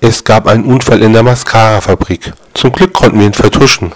Es gab einen Unfall in der Mascara-Fabrik. Zum Glück konnten wir ihn vertuschen.